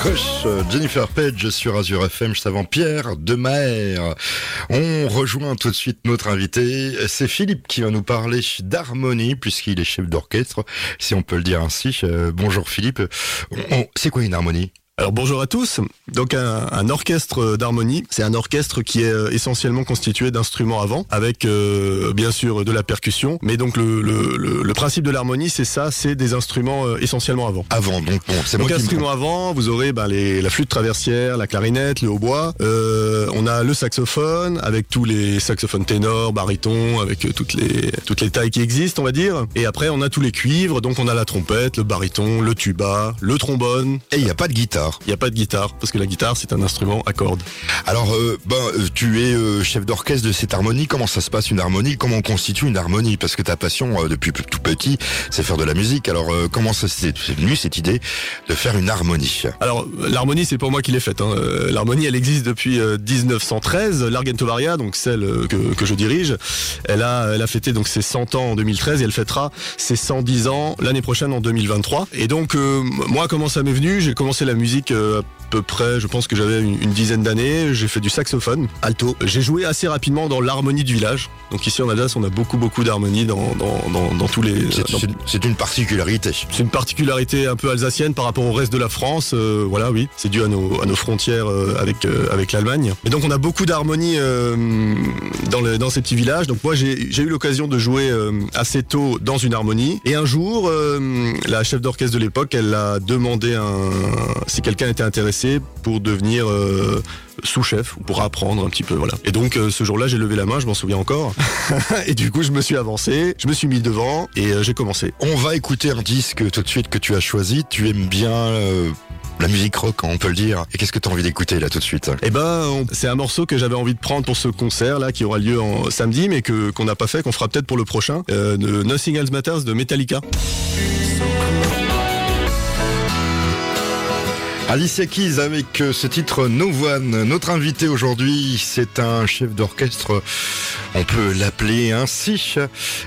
Crush, Jennifer Page sur Azure FM, juste avant Pierre de Maher. On rejoint tout de suite notre invité. C'est Philippe qui va nous parler d'harmonie, puisqu'il est chef d'orchestre, si on peut le dire ainsi. Euh, bonjour Philippe. C'est quoi une harmonie? Alors bonjour à tous. Donc un, orchestre d'harmonie, c'est un orchestre qui est euh, essentiellement constitué d'instruments avant, avec euh, bien sûr de la percussion. Mais donc le, le, le, principe de l'harmonie, c'est ça, c'est des instruments euh, essentiellement avant. Avant, donc bon, c'est Donc instruments avant, vous aurez ben, les, la flûte traversière, la clarinette, le hautbois. Euh, on a le saxophone avec tous les saxophones ténors, barytons, avec toutes les toutes les tailles qui existent, on va dire. Et après on a tous les cuivres, donc on a la trompette, le baryton, le tuba, le trombone. Et il n'y a pas de guitare. Il n'y a pas de guitare, parce que la guitare, c'est un instrument à cordes. Alors, euh, ben, euh, tu es euh, chef d'orchestre de cette harmonie. Comment ça se passe une harmonie? Comment on constitue une harmonie? Parce que ta passion, depuis tout petit, c'est faire de la musique. Alors, comment ça s'est venu cette idée de faire une harmonie? Alors, l'harmonie, c'est pour moi qui l'ai faite. Hein. L'harmonie, elle existe depuis 1913. L'Argentovaria, donc celle que, que, je dirige, elle a, elle a fêté donc ses 100 ans en 2013 et elle fêtera ses 110 ans l'année prochaine en 2023. Et donc, moi, comment ça m'est venu? J'ai commencé la musique à peu près, je pense que j'avais une, dizaine d'années. J'ai fait du saxophone, alto. J'ai joué assez rapidement dans l'harmonie du village. Donc ici en Alsace, on a beaucoup beaucoup d'harmonie dans, dans, tous les. C'est une particularité. C'est une particularité un peu alsacienne par rapport au reste de la France. Euh, voilà, oui, c'est dû à nos, à nos frontières euh, avec euh, avec l'Allemagne. Et donc on a beaucoup d'harmonie dans, dans ces petits villages. Donc moi j'ai eu l'occasion de jouer assez tôt dans une harmonie. Et un jour, la chef d'orchestre de l'époque, elle a demandé un si quelqu'un était intéressé pour devenir euh, sous-chef ou pour apprendre un petit peu voilà. Et donc euh, ce jour-là, j'ai levé la main, je m'en souviens encore. et du coup, je me suis avancé, je me suis mis devant et euh, j'ai commencé. On va écouter un disque tout de suite que tu as choisi. Tu aimes bien la musique rock, on peut le dire. Et qu'est-ce que tu as envie d'écouter là tout de suite? Eh ben, c'est un morceau que j'avais envie de prendre pour ce concert là qui aura lieu en samedi, mais que qu'on n'a pas fait, qu'on fera peut-être pour le prochain. de Nothing Else Matters de Metallica. Alicia Keys avec euh, ce titre No. Notre invité aujourd'hui, c'est un chef d'orchestre, on peut l'appeler ainsi.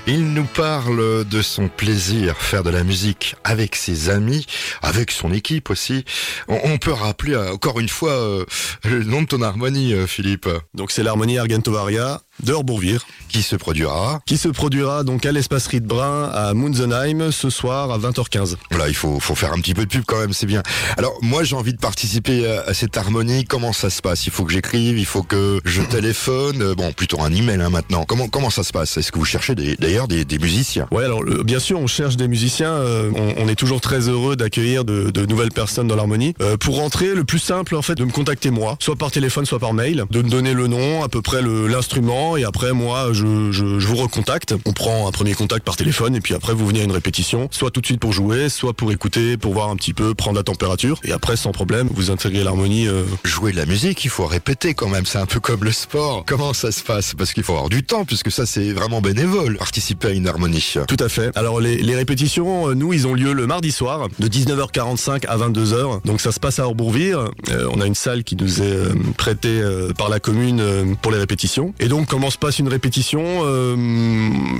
Il nous parle de son plaisir, faire de la musique avec ses amis, avec son équipe aussi. On, peut rappeler euh, encore une fois euh, le nom de ton harmonie, Philippe. Donc c'est l'harmonie Argentovaria de Orbourvire. Qui se produira Qui se produira donc à l'espace Brun à Munzenheim ce soir à 20h15. Voilà, il faut, faut faire un petit peu de pub quand même, c'est bien. Alors moi j'ai envie de participer à, cette harmonie. Comment ça se passe? Il faut que j'écrive, il faut que je téléphone. Euh, bon, plutôt un email hein, maintenant. Comment comment ça se passe? Est-ce que vous cherchez d'ailleurs des, musiciens? Ouais, alors bien sûr on cherche des musiciens. Euh, on, est toujours très heureux d'accueillir de, nouvelles personnes dans l'harmonie. Euh, pour rentrer, le plus simple en fait, de me contacter moi, soit par téléphone, soit par mail, de me donner le nom, à peu près l'instrument et après moi je, je, je, vous recontacte. On prend un premier contact par téléphone et puis après vous venez à une répétition, soit tout de suite pour jouer, soit pour écouter, pour voir un petit peu, prendre la température et après sans problème vous intégrez l'harmonie. Euh... Jouer de la musique, il faut répéter quand même, c'est un peu comme le sport. Comment ça se passe? Parce qu'il faut avoir du temps puisque ça c'est vraiment bénévole, participer à une harmonie. Tout à fait. Alors les, les répétitions, euh, nous ils ont lieu le mardi soir de 19h45 à 22h. Donc ça se passe à Orbourvire. Euh, on a une salle qui nous est euh, prêtée par la commune pour les répétitions. Et donc comment se passe une répétition euh,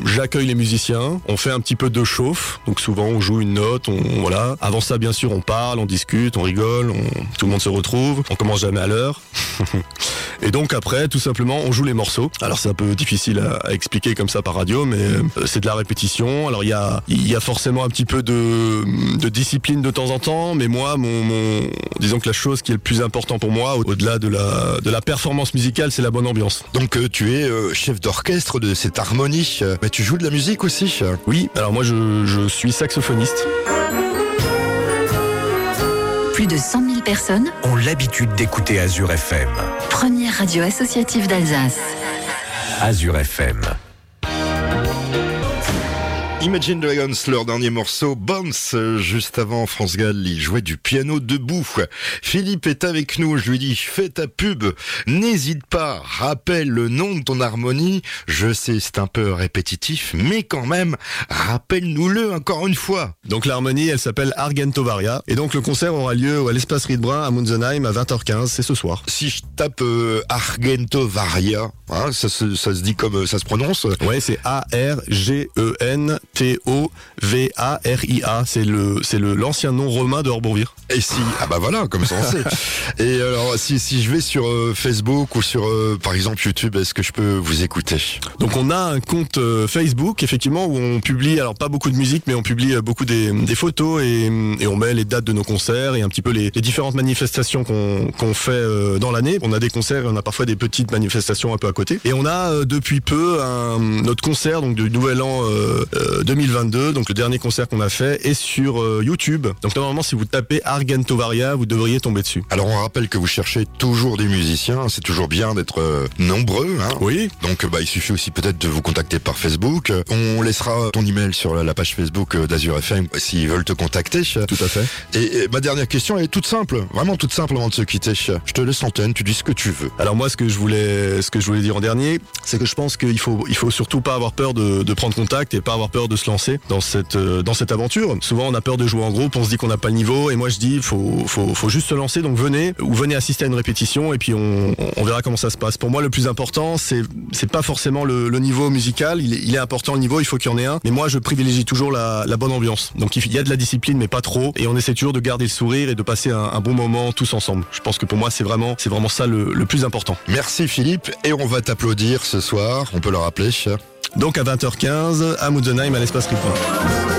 J'accueille les musiciens, on fait un petit peu de chauffe, donc souvent on joue une note, on voilà. Avant ça, bien sûr, on parle, on discute, on rigole, tout le monde se retrouve, on commence jamais à l'heure. Et donc après, tout simplement, on joue les morceaux. Alors c'est un peu difficile à, expliquer comme ça par radio, mais euh, c'est de la répétition. Alors il y a, y a forcément un petit peu de, discipline de temps en temps, mais moi, mon, disons que la chose qui est le plus important pour moi, au-delà de la, de la performance musicale, c'est la bonne ambiance. Donc euh, tu es euh, chef d'orchestre de cette harmonie. Mais tu joues de la musique aussi? Oui, alors moi je, suis saxophoniste. Plus de 100 000 personnes ont l'habitude d'écouter Azure FM. Première radio associative d'Alsace. Azure FM. Imagine Dragons, leur dernier morceau, Bounce, juste avant France Gall, il jouait du piano debout. Philippe est avec nous, je lui dis, fais ta pub, n'hésite pas, rappelle le nom de ton harmonie, je sais c'est un peu répétitif, mais quand même, rappelle-nous-le encore une fois. Donc l'harmonie, elle s'appelle Argentovaria, et donc le concert aura lieu à l'espace Riedbrun à Munzenheim à 20h15, c'est ce soir. Si je tape euh, Argentovaria, hein, ça, se, ça se dit comme ça se prononce Ouais, c'est A-R-G-E-N T-O-V-A-R-I-A. C'est le, c'est le, l'ancien nom romain de Orbourvire. Et si, ah bah voilà, comme ça on sait. Et alors, si, si je vais sur euh, Facebook ou sur, euh, par exemple, YouTube, est-ce que je peux vous écouter? Donc on a un compte euh, Facebook, effectivement, où on publie, alors pas beaucoup de musique, mais on publie beaucoup des, des photos et, et on met les dates de nos concerts et un petit peu les, les différentes manifestations qu'on qu'on fait dans l'année. On a des concerts et on a parfois des petites manifestations un peu à côté. Et on a euh, depuis peu un, notre concert donc du Nouvel An euh, euh, 2022, donc le dernier concert qu'on a fait, est sur euh, YouTube. Donc normalement, si vous tapez Argentovaria, vous devriez tomber dessus. Alors on rappelle que vous cherchez toujours des musiciens, c'est toujours bien d'être euh, nombreux. Hein Oui, Donc bah, il suffit aussi peut-être de vous contacter par Facebook. On laissera ton email sur la, page Facebook euh, d'Azur FM s'ils veulent te contacter. tout à fait. Et, et ma dernière question est toute simple, vraiment toute simple avant de se quitter. Je te laisse l'antenne, tu dis ce que tu veux. Alors moi, ce que je voulais, ce que je voulais dire en dernier, c'est que je pense qu'il faut, il faut surtout pas avoir peur de, de prendre contact et pas avoir peur de se lancer dans cette, euh, dans cette aventure. Souvent, on a peur de jouer en groupe, on se dit qu'on n'a pas le niveau, et moi je dis, faut, faut, faut juste se lancer. Donc venez ou venez assister à une répétition, et puis on, verra comment ça se passe. Pour moi, le plus important, c'est, c'est pas forcément le, niveau musical. Il est, important le niveau, il faut qu'il y en ait un. Mais moi, je privilégie toujours la, bonne ambiance. Donc il y a de la discipline, mais pas trop, et on essaie toujours de garder le sourire et de passer un, un bon moment tous ensemble. Je pense que pour moi, c'est vraiment, c'est vraiment ça le, le plus important. Merci Philippe et on va t'applaudir ce soir, on peut le rappeler. Donc à 20h15 à Mutzenheim à l'espace Ripoin.